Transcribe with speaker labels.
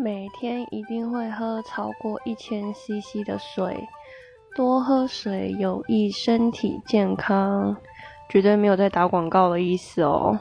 Speaker 1: 每天一定会喝超过一千 cc 的水多喝水有益身体健康绝对没有在打广告的意思哦。